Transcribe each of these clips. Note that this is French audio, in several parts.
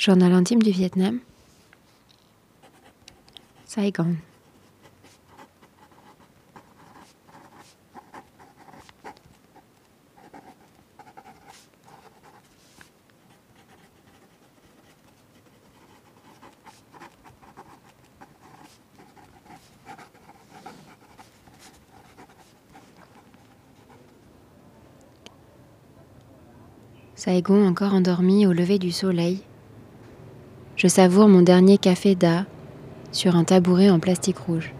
Journal intime du Vietnam. Saigon. Saigon encore endormi au lever du soleil. Je savoure mon dernier café d'A sur un tabouret en plastique rouge.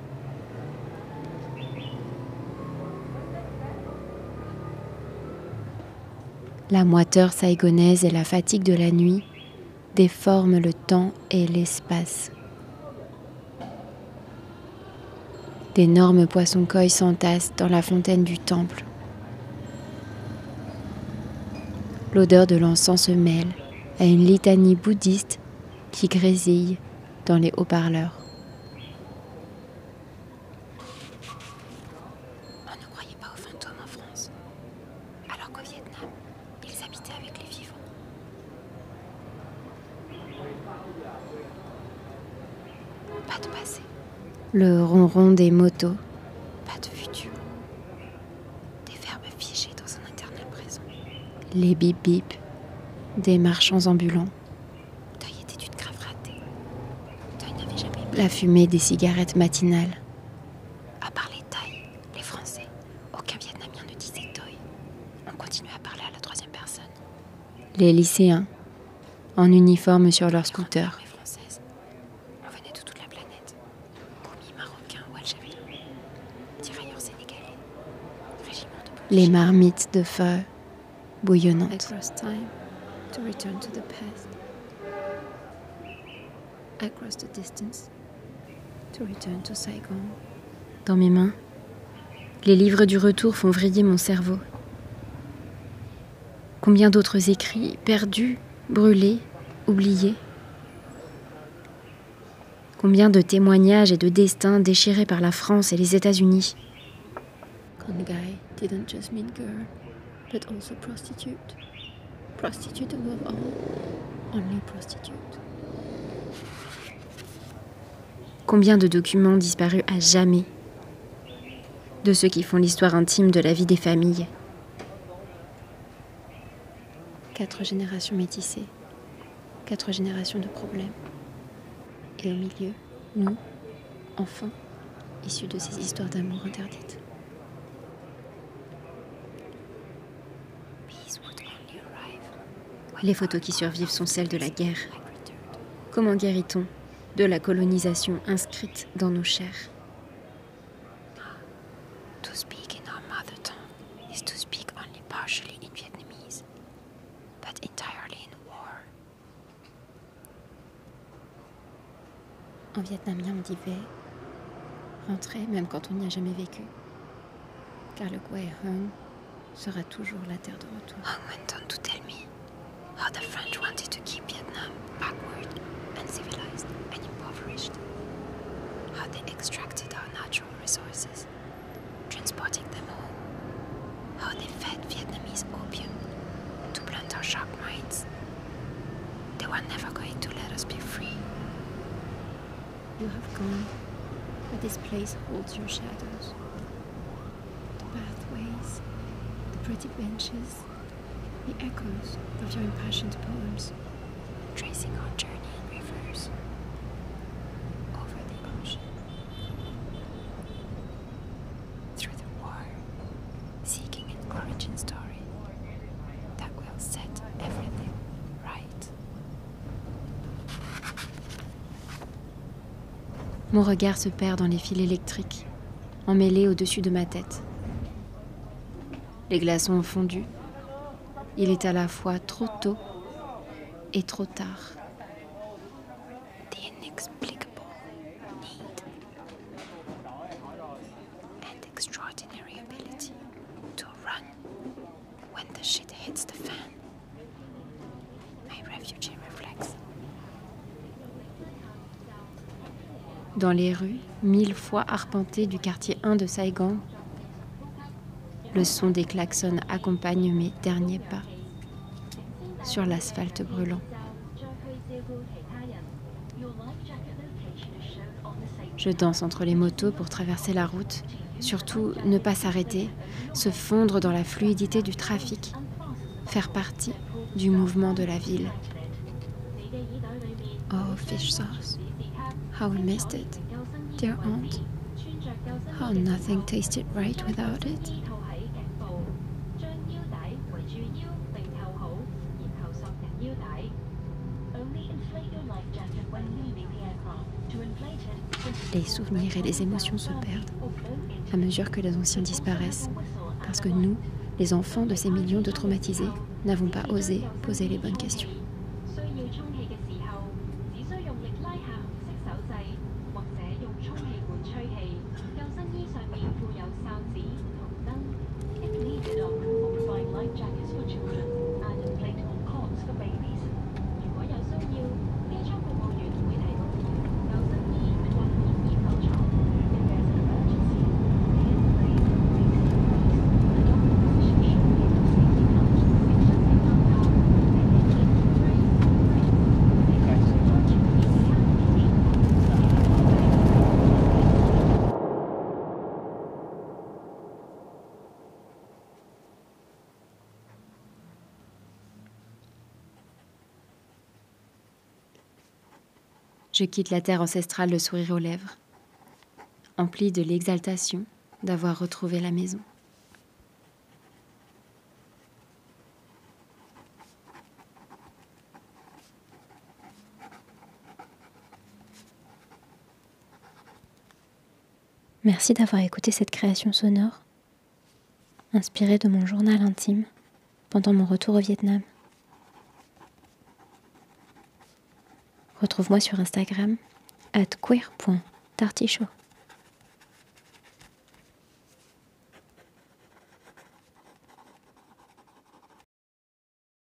La moiteur saigonaise et la fatigue de la nuit déforment le temps et l'espace. D'énormes poissons koi s'entassent dans la fontaine du temple. L'odeur de l'encens se mêle à une litanie bouddhiste qui grésille dans les haut-parleurs. On ne croyait pas aux fantômes en France, alors qu'au Vietnam, ils habitaient avec les vivants. Pas de passé, Le ronron des motos, pas de futur. Des verbes figés dans un éternel présent. les bip bip des marchands ambulants, la fumée des cigarettes matinales, à part les Thaïs, les Français. Aucun Vietnamien ne disait Deuil. On continuait à parler à la troisième personne. les lycéens en uniforme sur leurs scooters, Armée française. On venait de toute la planète. Commis marocains ou algériens. Tirailleurs sénégalais. Régiment de les marmites de feu bouillonnantes. Across the distance Dans mes mains, les livres du retour font vriller mon cerveau. Combien d'autres écrits, perdus, brûlés, oubliés Combien de témoignages et de destins déchirés par la France et les États-Unis prostitute. Prostitute above all, only prostitute. Combien de documents disparus à jamais de ceux qui font l'histoire intime de la vie des familles Quatre générations métissées, quatre générations de problèmes. Et au milieu, nous, enfants, issus de ces histoires d'amour interdites. Les photos qui survivent sont celles de la guerre. Comment guérit-on de la colonisation inscrite dans nos chairs To speak in our mother tongue is to speak only partially in Vietnamese, but entirely in war. En vietnamien, on dit ve, rentrer même quand on n'y a jamais vécu. Car le Quai Hung sera toujours la terre de retour. Hung went on to tell me how the French wanted to keep Vietnam backward, uncivilized, and impoverished. How they extracted our natural resources, transporting them home. How they fed Vietnamese opium to blunt our sharp minds. They were never going to let us be free. You have gone, but this place holds your shadows. The pathways, the pretty benches, the echoes of your impassioned poems. tracing our journey Mon regard se perd dans les fils électriques, emmêlés au-dessus de ma tête. Les glaçons ont fondu. Il est à la fois trop tôt et trop tard. Inexplicable shit hits the fan. My Dans les rues, mille fois arpentées du quartier 1 de Saigon, le son des klaxons accompagne mes derniers pas sur l'asphalte brûlant. Je danse entre les motos pour traverser la route, surtout ne pas s'arrêter, se fondre dans la fluidité du trafic, faire partie du mouvement de la ville. Oh, fish sauce. How we missed it, dear aunt. How nothing tasted right without it. Les souvenirs et les émotions se perdent à mesure que les anciens disparaissent, parce que nous, les enfants de ces millions de traumatisés, n'avons pas osé poser les bonnes questions. Je quitte la terre ancestrale le sourire aux lèvres, empli de l'exaltation d'avoir retrouvé la maison. Merci d'avoir écouté cette création sonore, inspirée de mon journal intime pendant mon retour au Vietnam. Retrouve-moi sur Instagram at queer.tartichaut.